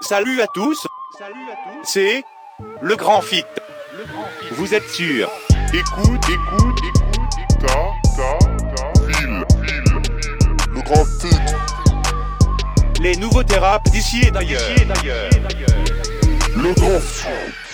Salut à tous. C'est le grand fit. Vous êtes sûr Écoute, écoute, écoute, ta, ta, ta, file, file, le grand fit. Les nouveaux thérapes d'ici et d'ailleurs. Le grand fit.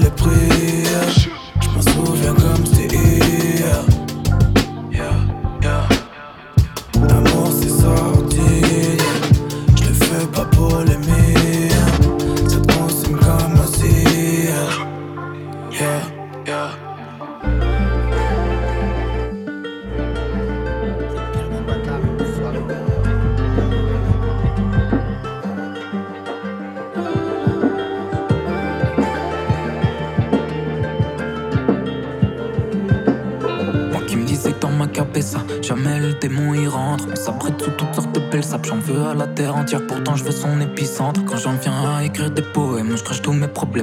L'attente après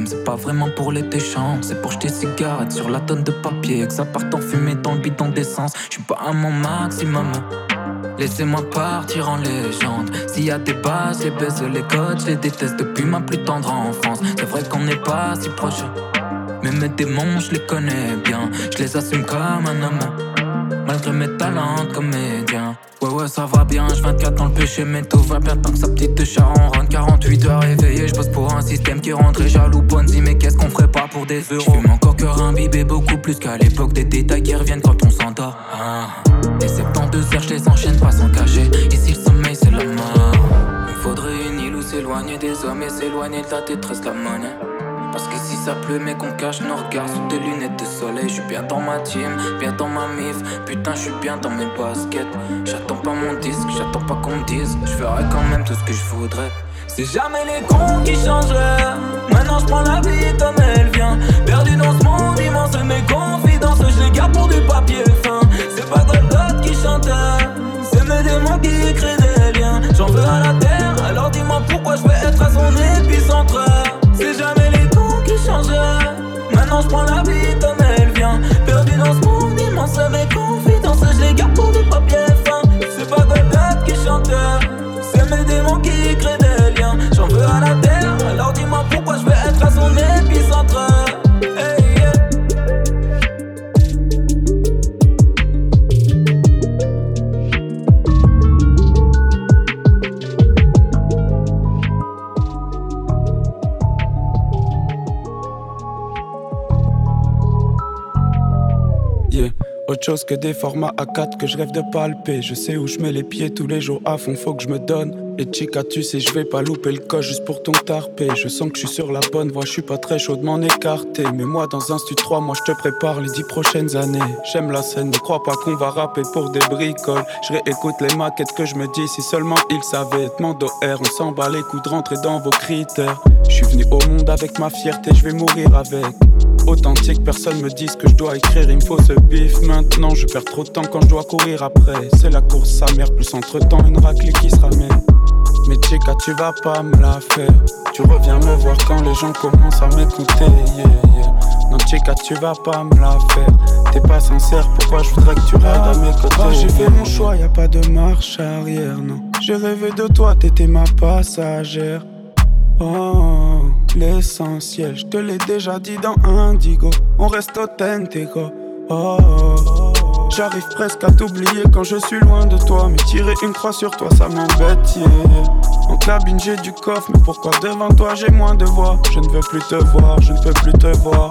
C'est pas vraiment pour les déchants, c'est pour jeter cigarettes sur la tonne de papier. Que ça parte en fumée dans le bidon d'essence. Je suis pas à mon maximum. Laissez-moi partir en légende. S'il y a des bases, les baisse les codes, je les déteste depuis ma plus tendre enfance. C'est vrai qu'on n'est pas si proche. Mais mes démons, je les connais bien. Je les assume comme un homme. Mes talents comédien. Ouais, ouais, ça va bien. Je 24 dans le péché, mais tout va bien tant que sa petite charonne. 48 heures éveillé, je bosse pour un système qui rentrait jaloux. Ponzi, mais qu'est-ce qu'on ferait pas pour des euros? J'fume encore cœur imbibé, beaucoup plus qu'à l'époque. Des détails qui reviennent quand on s'endort. Ah. Les 72 heures, je les enchaîne pas sans cacher. Ici, le sommeil, c'est la mort. Il faudrait une île où s'éloigner des hommes et s'éloigner de la détresse, la monnaie. Parce que si ça pleut, mais qu'on cache nos regards sous des lunettes de soleil. Je suis bien dans ma team, bien dans ma mif. Putain, je suis bien dans mes baskets. J'attends pas mon disque, j'attends pas qu'on me dise. Je ferai quand même tout ce que je voudrais. C'est jamais les cons qui changent. Maintenant, je prends la vie comme elle vient. Perdu dans ce monde immense, mes confidences, je les garde pour du papier fin. C'est pas Golgot qui chante, c'est mes démons qui créent des liens. J'en veux à la terre, alors dis-moi pourquoi je veux être à son épicentre. C'est jamais Maintenant je prends la vie comme elle vient. Perdu dans ce monde immense, mes confidences, je les garde pour du papier fin. C'est pas Golgot qui chante, c'est mes démons qui créent des liens. J'en veux à la terre, alors dis-moi pourquoi je veux être à son épicentre. Autre chose que des formats A4 que je rêve de palper. Je sais où je mets les pieds tous les jours à fond, faut que je me donne. Et chica, tu je vais pas louper le coche juste pour ton tarpé. Je sens que je suis sur la bonne voie, je suis pas très chaud de m'en écarter. Mais moi, dans un studio 3, moi je te prépare les dix prochaines années. J'aime la scène, ne crois pas qu'on va rapper pour des bricoles. Je réécoute les maquettes que je me dis, si seulement ils savaient mando R. On s'en bat les coups de rentrer dans vos critères. Je suis venu au monde avec ma fierté, je vais mourir avec. Authentique, personne me dit ce que je dois écrire, il me faut ce bif maintenant. Je perds trop de temps quand je dois courir après. C'est la course, sa mère, plus entre temps, une raclée qui se ramène. Mais chica, tu vas pas me la faire. Tu reviens me voir quand les gens commencent à m'écouter. Yeah, yeah. Non, chica, tu vas pas me la faire. T'es pas sincère, pourquoi je voudrais que tu rêves à mes côtés? Oh, J'ai fait mon choix, y a pas de marche arrière, non. J'ai rêvé de toi, t'étais ma passagère. Oh, l'essentiel, je te l'ai déjà dit dans Indigo. On reste authentique, oh. J'arrive presque à t'oublier quand je suis loin de toi. Mais tirer une croix sur toi, ça m'embête, En cabine, j'ai du coffre, mais pourquoi devant toi j'ai moins de voix? Je ne veux plus te voir, je ne peux plus te voir.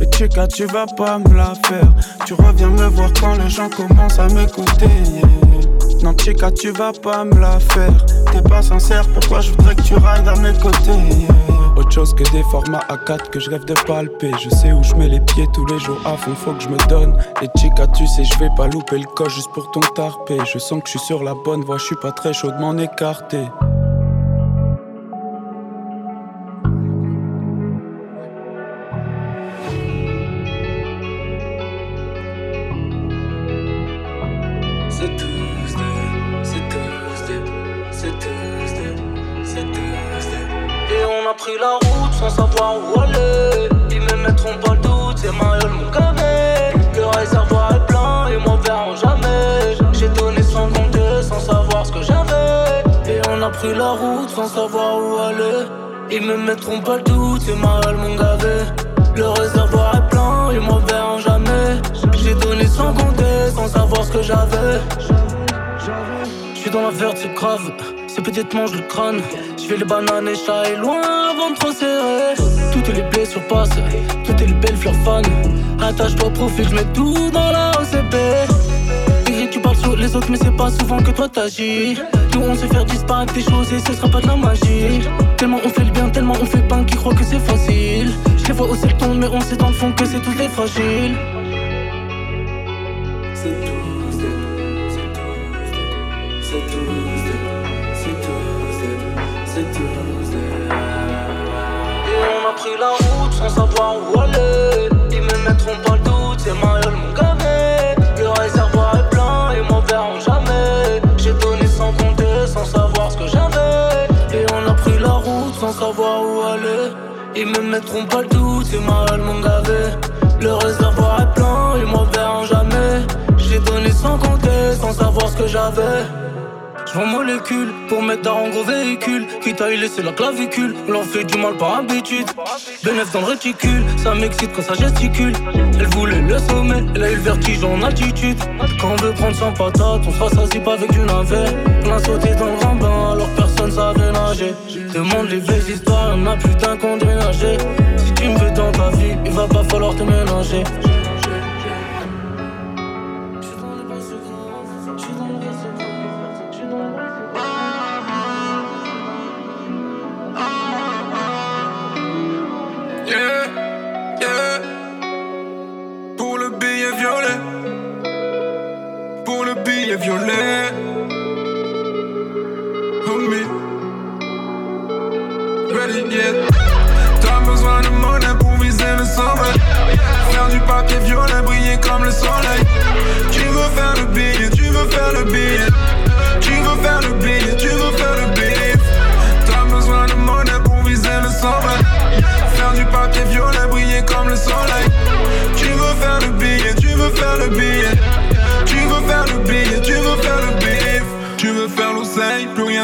Et chica, tu vas pas me la faire. Tu reviens me voir quand les gens commencent à m'écouter. Non, chica, tu vas pas me la faire. T'es pas sincère, pourquoi je voudrais que tu rides à mes côtés? Chose que des formats A4 que je rêve de palper. Je sais où je mets les pieds tous les jours à fond, faut que je me donne. Et chica, tu sais, je vais pas louper le coche juste pour ton tarpé. Je sens que je suis sur la bonne voie, je suis pas très chaud de route sans savoir où aller. Ils me mettront pas le doute, c'est ma gueule mon gavé. Le réservoir est plein, ils m'en verront jamais. J'ai donné sans compter, sans savoir ce que j'avais. J'suis dans la verte, c'est grave. Ces petites mange le crâne. J'fais les bananes et chat est loin avant de trop serrer. Toutes les blessures passent, toutes les belles fleurs fans. Attache-toi, profil, j'mets tout dans la OCP. Les autres, mais c'est pas souvent que toi t'agis. Nous on sait faire disparaître des choses et ce sera pas de la magie. Tellement on fait le bien, tellement on fait pas qui croit que c'est facile. Je les vois hausser le ton, mais on sait dans le fond que c'est tous des fragiles. C'est tout, c'est tout, c'est tout. pris la route sans savoir où aller. Ils me mettront pas le doute, c'est ma gueule mon gavé. Sans savoir où aller. Ils me mettront pas le doute, c'est ma gueule mon gavé. Le réservoir est plein, ils m'en verront jamais. J'ai donné sans compter, sans savoir ce que j'avais. J'vends molécule pour mettre dans gros véhicule. Quitte à y laisser la clavicule, on leur fait du mal par habitude. Bénéf dans le réticule, ça m'excite quand ça gesticule. Elle voulait le sommet, elle a eu le vertige en altitude. Quand on veut prendre son patate, on se rassasie pas avec du navet. On a sauté dans le grand bain alors personne savait nager. Demande les vieilles histoires, y'en a plus d'un qu'on. Si tu me veux dans ta vie, il va pas falloir te mélanger. me. Ready? T'as besoin de monnaie pour viser le sommet. Faire du papier violet, briller comme le soleil. Tu veux faire le billet, tu veux faire le billet. Tu veux faire le billet, tu veux faire le billet. T'as besoin de monnaie pour viser le sommet. Faire du papier violet, briller comme le soleil. Tu veux faire le billet, tu veux faire le billet. Tu veux faire le billet, tu veux faire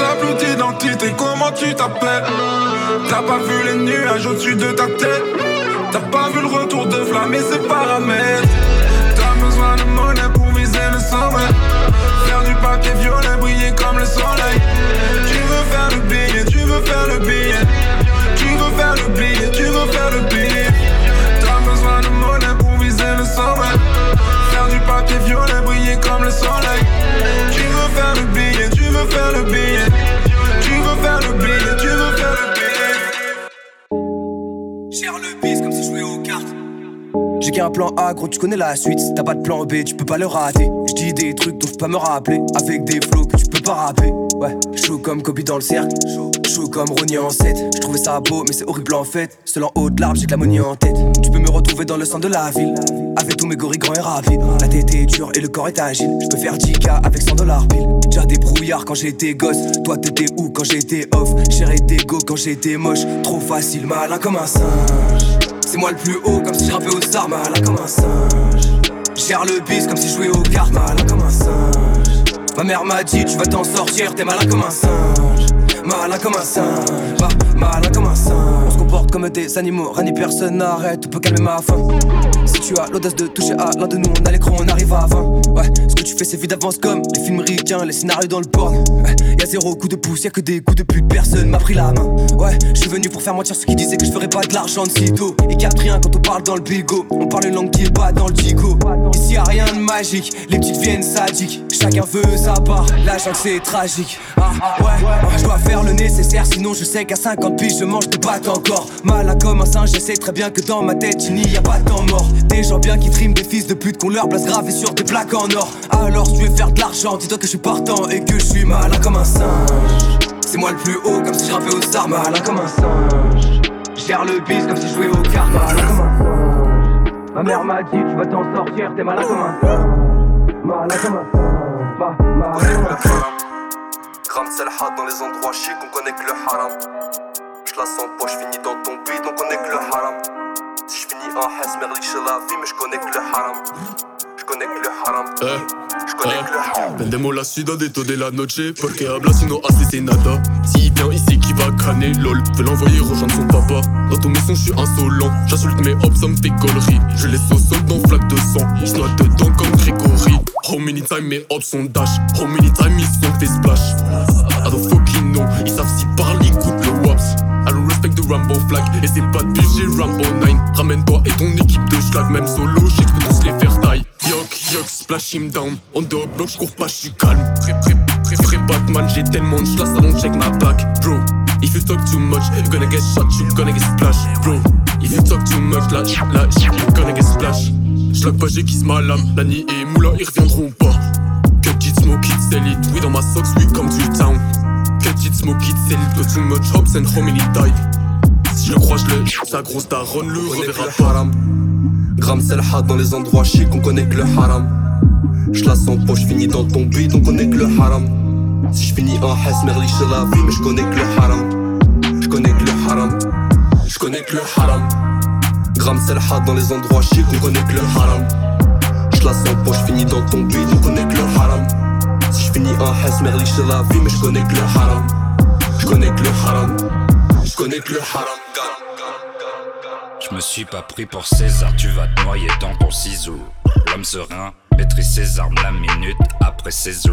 T'as plus d'identité, comment tu t'appelles T'as pas vu les nuages au-dessus de ta tête. T'as pas vu le retour de flamme et ses paramètres. T'as besoin de monnaie pour viser le sommet. Faire du papier violet, briller comme le soleil. Tu veux faire le billet, tu veux faire le billet. Tu veux faire le billet, tu veux faire le billet. J'ai qu'un plan A, gros, tu connais la suite. T'as pas de plan B, tu peux pas le rater. Je dis des trucs dont pas me rappeler. Avec des flots que tu peux pas rapper. Ouais, chaud comme Kobe dans le cercle. Chaud comme Ronnie en 7. Je trouvais ça beau, mais c'est horrible en fait. Seul en haut de l'arbre, j'ai que la en tête. Tu peux me retrouver dans le centre de la ville. Avec tous mes gorilles grands et rapides. La tête est dure et le corps est agile. Je peux faire 10K avec 100 dollars pile. Déjà des brouillards quand j'étais gosse. Toi, t'étais où quand j'étais off? Et go quand j'étais moche. Trop facile, malin comme un singe. C'est moi le plus haut, comme si je rappais aux stars, malin comme un singe. Gère le bis comme si je jouais aux cartes, malin comme un singe. Ma mère m'a dit, tu vas t'en sortir, t'es malin comme un singe. Malin comme un singe, bah, malin comme un singe. Comme des animaux, rien ni personne n'arrête, on peut calmer ma faim. Si tu as l'audace de toucher à l'un de nous, on a l'écran, on arrive à 20. Ouais, ce que tu fais, c'est vite d'avance comme les films ricains, les scénarios dans le porn. Ouais, y'a zéro coup de pouce, y'a que des coups de pute, personne m'a pris la main. Ouais, je suis venu pour faire mentir ceux qui disaient que je ferais pas de l'argent de sitôt. Et captent rien quand on parle dans le bigot, on parle une langue qui est pas dans le digo. Ici y'a rien de magique, les petites viennent sadiques. Chacun veut sa part, la jungle c'est tragique. Ah ouais, je dois faire le nécessaire, sinon je sais qu'à 50 piges je mange des pâtes encore. Malin comme un singe, je sais très bien que dans ma tête il n'y a pas de temps mort. Des gens bien qui triment des fils de pute qu'on leur place gravés sur des plaques en or. Alors si tu veux faire de l'argent, dis-toi que je suis partant et que je suis malin comme un singe. C'est moi le plus haut, comme si je rappais aux stars, malin comme un singe. Gère le bis comme si je jouais au cartes, malin comme un singe. Ma mère m'a dit, tu vas t'en sortir, t'es malin comme un singe. Malin comme un singe, bah, malin comme un singe. Gram dans les endroits chics, on connaît que le haram. J'la sens pas, j'finis dans ton beat, on connaît que le haram. Si j'finis en Hess, merlik la vie, mais j'connais que le haram. J'connais que le haram. Eh, J'connais que le haram. Vendemos la ciudad de de la noche, porque habla sino nada S'il vient ici, qui va crâner, lol. Veux l'envoyer rejoindre son papa. Dans ton maison, j'suis insolent. J'insulte mes hops, ça me fait gaulerie. Je au sol dans flaque de sang. J'noie dedans comme Grégory. How many time mes hops sont dash? How many time ils sont des splash? I don't fucking know. Ils savent si parler, écoute le waps. Rambo flag. Et c'est pas de j'ai Rambo 9. Ramène-toi et ton équipe de schlag. Même solo, j'ai que tous les faire taille. Yuck, yuck, splash him down. On deux bloc, j'cours pas, j'suis calme. Très, très, très, très Batman, j'ai tellement de la salon, check ma back. Bro, if you talk too much, you gonna get shot, you gonna get splash. Bro, if you talk too much, là, là, you gonna get splash. J'lag pas, j'ai kiss ma lame. Lani et Moula, ils reviendront pas. Cut it, smoke it, sell it. Oui, dans ma socks, oui, comme du town. Cut it, smoke it, sell it. Too much hops and how many die. Je le crois, je le. Sa grosse daronne le reverra pas. Gram c'est le dans les endroits chics, on connaît que le haram. J'la sens pas, j'finis dans ton beat, on connaît que le haram. Si j'finis en Hess, merli la vie, mais j'connais que le haram. J'connais que le haram. J'connais que le haram. Gram c'est le dans les endroits chics, on connaît que le haram. J'la sens pas, j'finis dans ton beat, on connaît que le haram. Si j'finis en Hess, merli la vie, mais j'connais que le haram. J'connais que le haram. J'connais que le haram. Je me suis pas pris pour César, tu vas te noyer dans ton ciseau. L'homme serein maîtrise ses armes la minute après ses.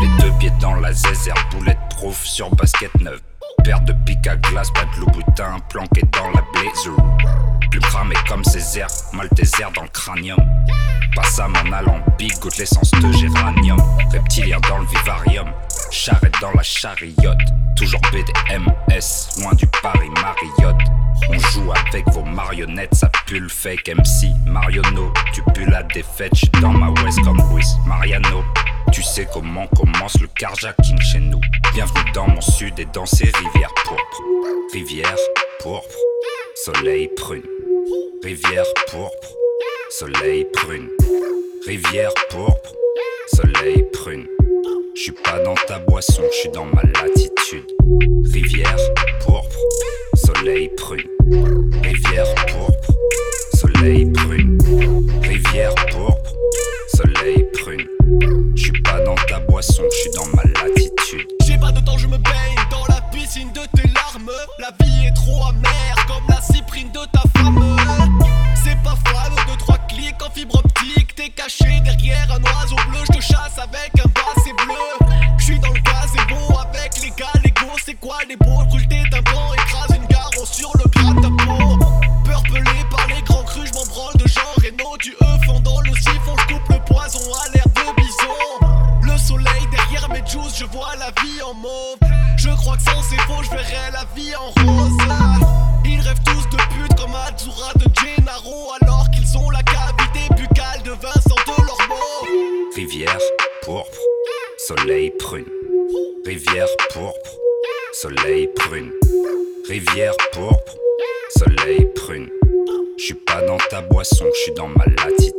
Les deux pieds dans la zézère, boulette proof sur basket neuf. Paire de pique à glace, pas de louboutin planqué dans la blazer. Plus cramé comme ces airs, mal tes airs dans le crânium. Passe à mon alambic, goûte l'essence de géranium. Reptilien dans le vivarium, charrette dans la chariote. Toujours BDMS, loin du Paris Mariotte. On joue avec vos marionnettes, ça pue le fake MC. Mariono, tu pues la défaite, j'suis dans ma West Luis Mariano. Tu sais comment commence le carjacking chez nous. Bienvenue dans mon sud et dans ces rivières pourpres. Rivière pourpre, soleil prune. Rivière pourpre, soleil prune. Rivière pourpre, soleil prune. Je suis pas dans ta boisson, je suis dans ma latitude. Rivière pourpre, soleil prune. Rivière pourpre, soleil prune. Prune. Rivière pourpre, soleil prune. Rivière pourpre, soleil prune. Je suis pas dans ta boisson, je suis dans ma latitude.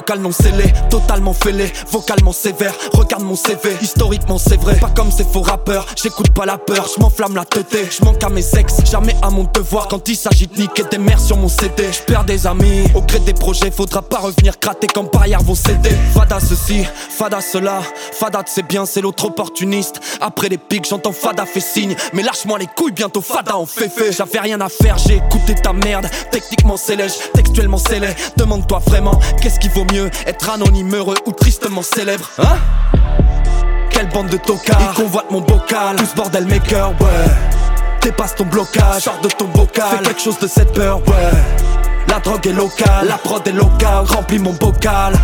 Vocal non scellé, totalement fêlé, vocalement sévère. Regarde mon CV, historiquement c'est vrai. Pas comme ces faux rappeurs, j'écoute pas la peur, je m'enflamme la tête. Je manque à mes ex, jamais à mon devoir. Quand il s'agit de niquer des mères sur mon CD, je perds des amis. Au gré des projets, faudra pas revenir gratter quand par vos CD. Fada ceci, fada cela, fada c'est bien, c'est l'autre opportuniste. Après les pics, j'entends fada fait signe. Mais lâche-moi les couilles, bientôt fada en fait fait. J'avais rien à faire, j'ai écouté ta merde. Techniquement c'est lèche, textuellement c'est laid. Demande-toi vraiment, qu'est-ce qui vaut Être anonyme, heureux ou tristement célèbre. Hein Quelle bande de tocards. Ils convoitent mon bocal. Tous bordel maker, ouais. Dépasse ton blocage, sors de ton bocal. Fais quelque chose de cette peur, ouais. La drogue est locale, la prod est locale. Remplis mon bocal.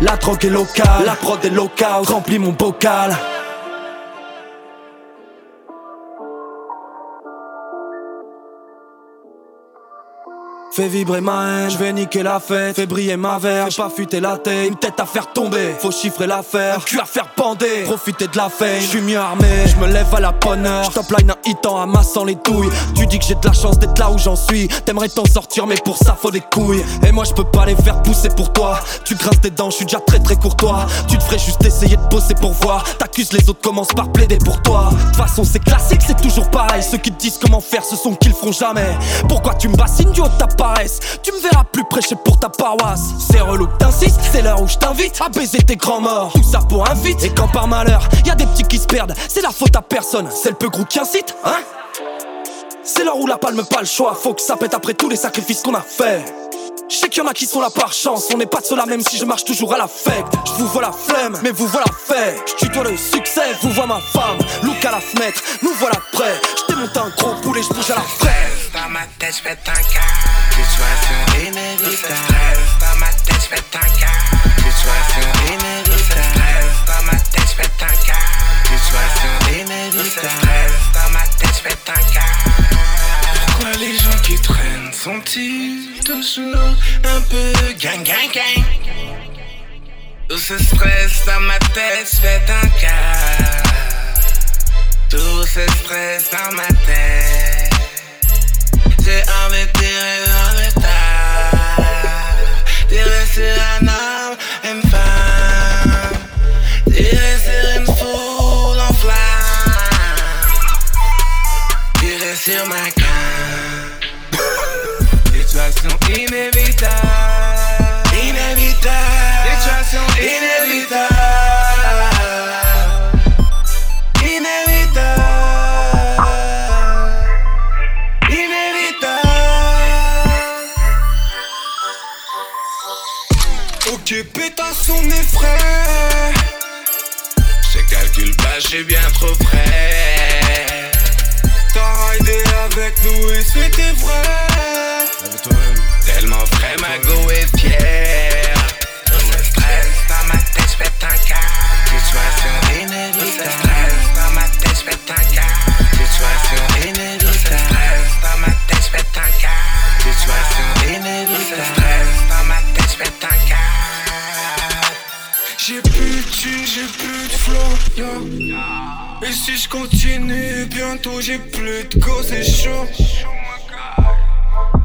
La drogue est locale, la prod est locale. Remplis mon bocal Fais vibrer ma haine, je vais niquer la fête, fais briller ma verge, fais pas fuiter la tête, une tête à faire tomber, faut chiffrer l'affaire, un cul à faire bander, profiter de la fame, je suis mieux armé, je me lève à la bonne heure, je line un hit en amassant les douilles, tu dis que j'ai de la chance d'être là où j'en suis, t'aimerais t'en sortir mais pour ça faut des couilles, et moi je peux pas les faire pousser pour toi, tu grinces tes dents, je suis déjà très très courtois, tu te ferais juste essayer de bosser pour voir, t'accuses les autres commencent par plaider pour toi, de toute façon c'est classique, c'est toujours pareil, ceux qui te disent comment faire ce sont qu'ils feront jamais, pourquoi tu me bassines du haut de ta tu me verras plus prêcher pour ta paroisse. C'est relou que t'insistes, c'est l'heure où je t'invite à baiser tes grands morts. Tout ça pour un vite. Et quand par malheur, y a des petits qui se perdent, c'est la faute à personne. C'est le peu gros qui incite, hein? C'est l'heure où la palme pas le choix. Faut que ça pète après tous les sacrifices qu'on a fait. Je sais qu'il y en a qui sont là par chance, on n'est pas de cela même si je marche toujours à la fête. Je vous vois la flemme, mais vous voilà fait. Je tutoie le succès, vous vois ma femme. Look à la fenêtre, nous voilà prêts. Je démonte un gros poulet, je bouge à la fraise. Dans ma tête, je un cas. Situation inévitable. Dans ma tête, je un cas. Situation inévitable. Dans ma tête, je un cas. Situation inévitable. Dans ma tête, je un cas. Pourquoi les gens qui traînent sont-ils toujours un peu gang gang gang? Tout ce stress dans ma tête, je un cas. Tout ce stress dans ma tête. J'ai envie de tirer dans le tas. Tirer sur un son effraie. J'ai calcule pas, j'ai bien trop frais. T'as raidé avec nous et c'était vrai. Tellement frais, ma go est fière. Je stress dans ma tête, j'pète un cas. Situation inévitable. stress dans ma tête, j'pète un cas. Situation inévitable. Et si je continue, bientôt j'ai plus de go, c'est chaud.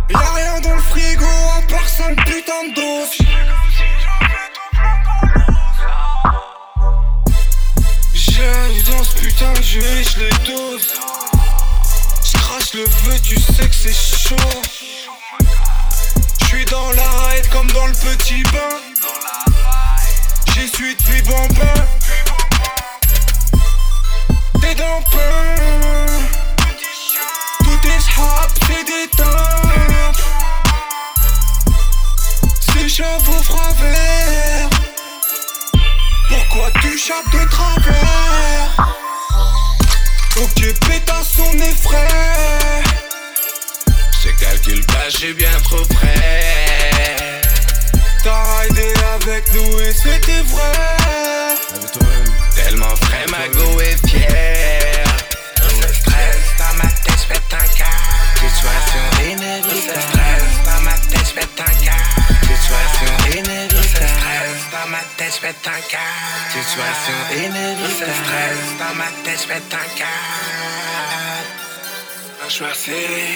Y'a rien dans le frigo, à part ça putain de dose. J'arrive dans ce putain de jeu et je les dose. J'crache le feu, tu sais que c'est chaud. J'suis dans la ride comme dans le petit bain. J'y suis depuis Bambin. T'es dans pain. Tout est hop, c'est des teintes. C'est chevaux froid vert. Pourquoi tu chapes de travers? Ok, pétasse, son effraie. Je calcule pas, j'ai bien trop frais avec nous et c'était vrai. Toi-même. Tellement vrai, ma go est fière. Le stress dans ma tête, je pète un câble. Situation inévitable. Le stress dans ma tête, je pète un câble. Situation inévitable. Le stress dans ma tête, je pète un câble. Situation inévitable. Le stress dans ma tête, je pète un câble. Un choix serré,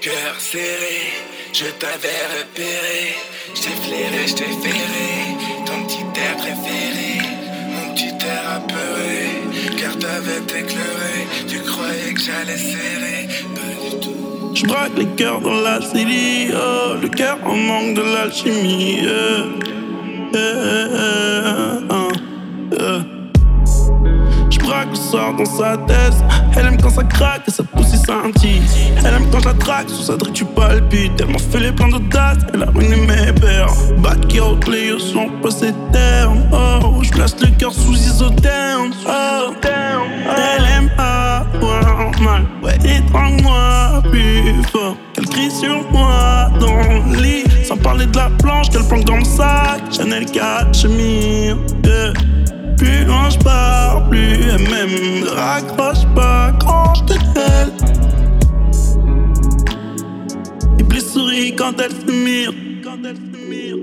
cœur serré, je t'avais repéré je flairé, je ferré. Ton petit air préféré, mon petit air apeuré. Car t'avais éclairé, tu croyais que j'allais serrer. Pas du tout. Je braque les cœurs dans la city, oh, le cœur en manque de l'alchimie. yeah. Yeah, uh, yeah. Soir dans sa tête. Elle aime quand ça craque et sa pousse scintille. Elle aime quand je la traque, sous sa drique tu palpites. Elle m'a fait les plans d'audace, elle a ruiné mes pères. Bad qui les yeux sont passés terme. Oh, je place le cœur sous isotherme. Oh, elle aime avoir mal. Ouais, étrangle-moi plus fort. Qu'elle crie sur moi dans le lit. Sans parler de la planche qu'elle planque dans le sac. Chanel cachemire. Yeah. Plus loin je pars, plus elle. Ne raccroche pas quand je te t'aide. Et plus sourit quand elle se mire. Quand elle se mire.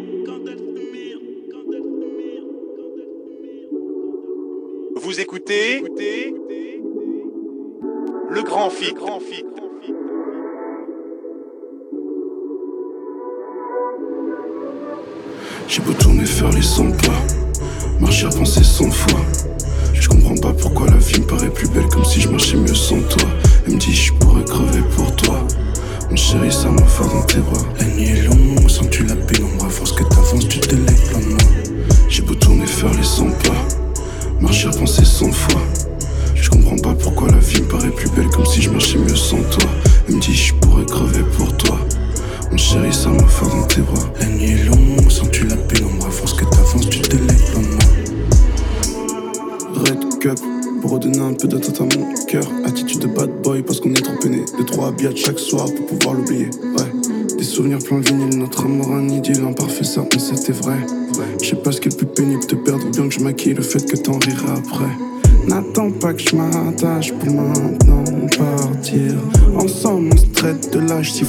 Vous écoutez le grand fit. Grand fit. J'ai beau tourner faire les 100 pas, marcher à penser 100 fois. Je comprends pas pourquoi la vie me paraît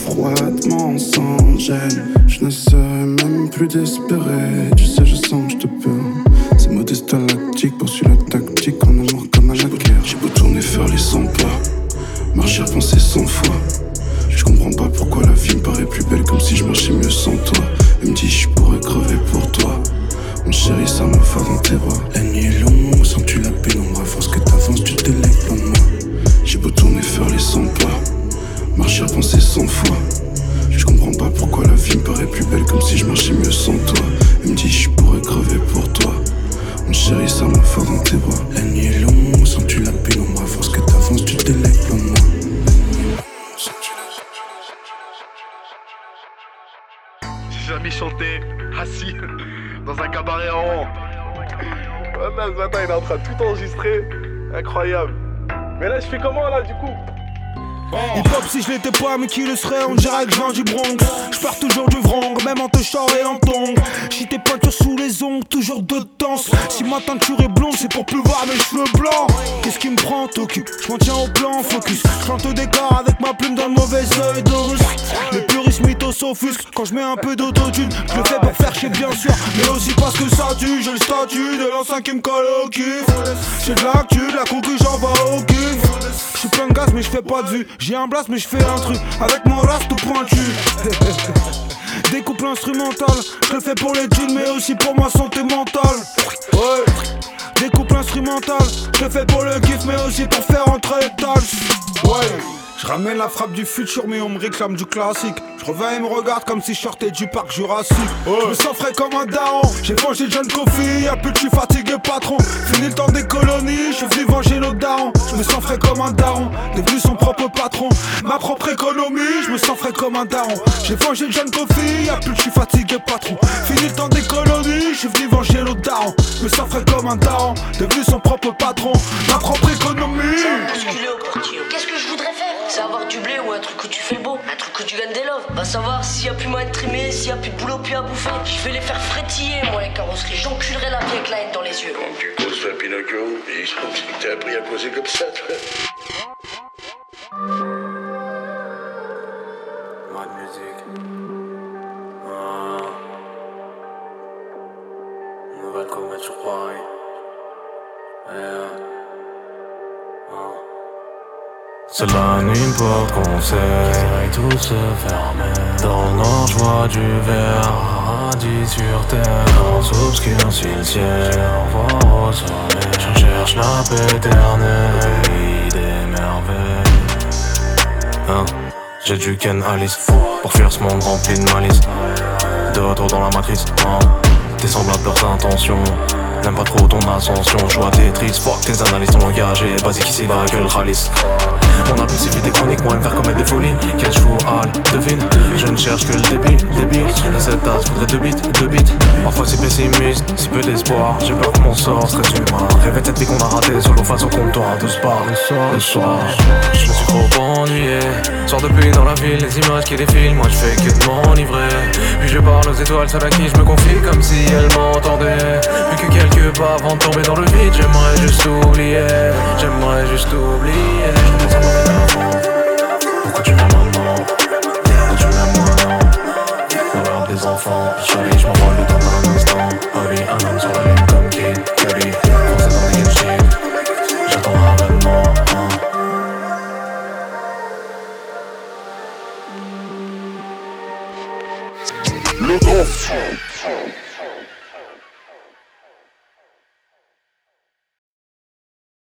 froidement, sans gêne. Je ne serai même plus désespéré. Tu sais, je sens que je te perds. C'est à lactique, poursuit la tactique en amour comme à la guerre. J'ai beau tourner faire les 100 pas, marcher penser 100 fois. Je comprends pas pourquoi la vie me paraît plus belle, comme si je marchais mieux sans toi. Elle me dit je pourrais crever pour toi. Mon chéri, ça m'enfarge dans tes bras. La nuit est longue, sans que tu la pénombre. À force que t'avances, tu te lèves de moi. J'ai beau tourner faire les 100 pas, marcher penser 100 fois. Je comprends pas pourquoi la vie me paraît plus belle, comme si je marchais mieux sans toi. Elle me dit je pourrais crever pour toi. Mon chéri, ça m'enfarge dans tes bras. La nuit est longue, sans tu la pénombre. À force que t'avances, tu loin de moi. J'ai jamais chanté assis dans un cabaret en rond. Maintenant, il est en train de tout enregistrer. Incroyable. Mais là, je fais comment là du coup? Hip hop si je l'étais pas mais qui le serait? On dirait que je viens du Bronx. Je pars toujours du vrong même en te et en tong Si t'es peinture sous les ongles toujours de danse. Si ma teinture est blonde c'est pour plus voir mes cheveux blancs. Qu'est-ce qui me prend t'occupe? Je m'en tiens au plan focus. Je chante au décor avec ma plume dans le mauvais œil d'Horus Les puristes mythos Quand je mets un peu d'autotune Je le fais pour faire chier bien sûr. Mais aussi parce que ça tue J'ai le statut de l'ancien qui me colle au cul. J'ai de l'actu, de la concu j'en vais au cul suis plein de gaz mais je fais pas de vue j'ai un blast mais je fais un truc. Avec mon reste tout pointu. Découpe l'instrumental, je le fais pour les jeans mais aussi pour ma santé mentale. Ouais. Découpe l'instrumental, je le fais pour le kiff mais aussi pour faire entrer les tâches. Ouais je ramène la frappe du futur mais on me réclame du classique. Je reviens et me regarde comme si je sortais du parc Jurassique. Je me sens frais comme un daron. J'ai vengé John Coffee, y'a plus que je suis fatigué patron. Fini le temps des colonies, je suis venu venger nos darons. Je me sens frais comme un daron, devenu son propre patron Ma propre économie, je me sens frais comme un daron. J'ai vengé John Coffee, y'a plus que je suis fatigué patron. Fini le temps des colonies, je suis venu venger nos darons Je me sens frais comme un daron, devenu son propre patron Ma propre économie Qu'est-ce que je voudrais faire? C'est avoir du blé ou un truc où tu fais le beau, un truc où tu gagnes des loves. Va savoir s'il y a plus moyen de trimer, s'il y a plus de boulot, plus à bouffer. Je vais les faire frétiller, moi, les carrosseries. J'enculerai la vie avec la haine dans les yeux. Quand tu causes pas Pinocchio, et je pense que t'as appris à causer comme ça, toi. Musique. commettre toujours pareil. C'est la nuit pour conseil, tout se ferme Dans je vois du verre, radis sur terre Dans s'obscurcit le ciel, au soleil Je cherche la paix éternelle, des merveilles hein? J'ai du Ken Alice, pour fuir ce monde rempli de malice De retour dans la matrice, hein? Des semblables leurs intentions N'aime pas trop ton ascension, joie tes tristes, fuck tes analyses, ton langage est basique ici, va que le ralice mon impulsivité chronique, moi, me faire commettre des folies. Quel chou, al, devine. Je ne cherche que le débit, débit. À cette tasse, voudrais deux bits, deux bits. Parfois si pessimiste, si peu d'espoir. J'ai peur que mon sort serait humain. Rêver cette vie qu'on a ratée, solo face au comptoir. De sport, le soir, le soir. Je me suis trop ennuyé. Sors depuis dans la ville, les images qui défilent. Moi, je fais que de m'enivrer. Puis je parle aux étoiles, celles à qui je me confie comme si elles m'entendaient. Plus que quelques pas avant de tomber dans le vide, j'aimerais juste oublier. J'aimerais juste oublier. Pourquoi tu m'aimes maintenant Pourquoi tu m'aimes moi non L'heure des enfants Chérie je m'envole le temps d'un instant un homme sur la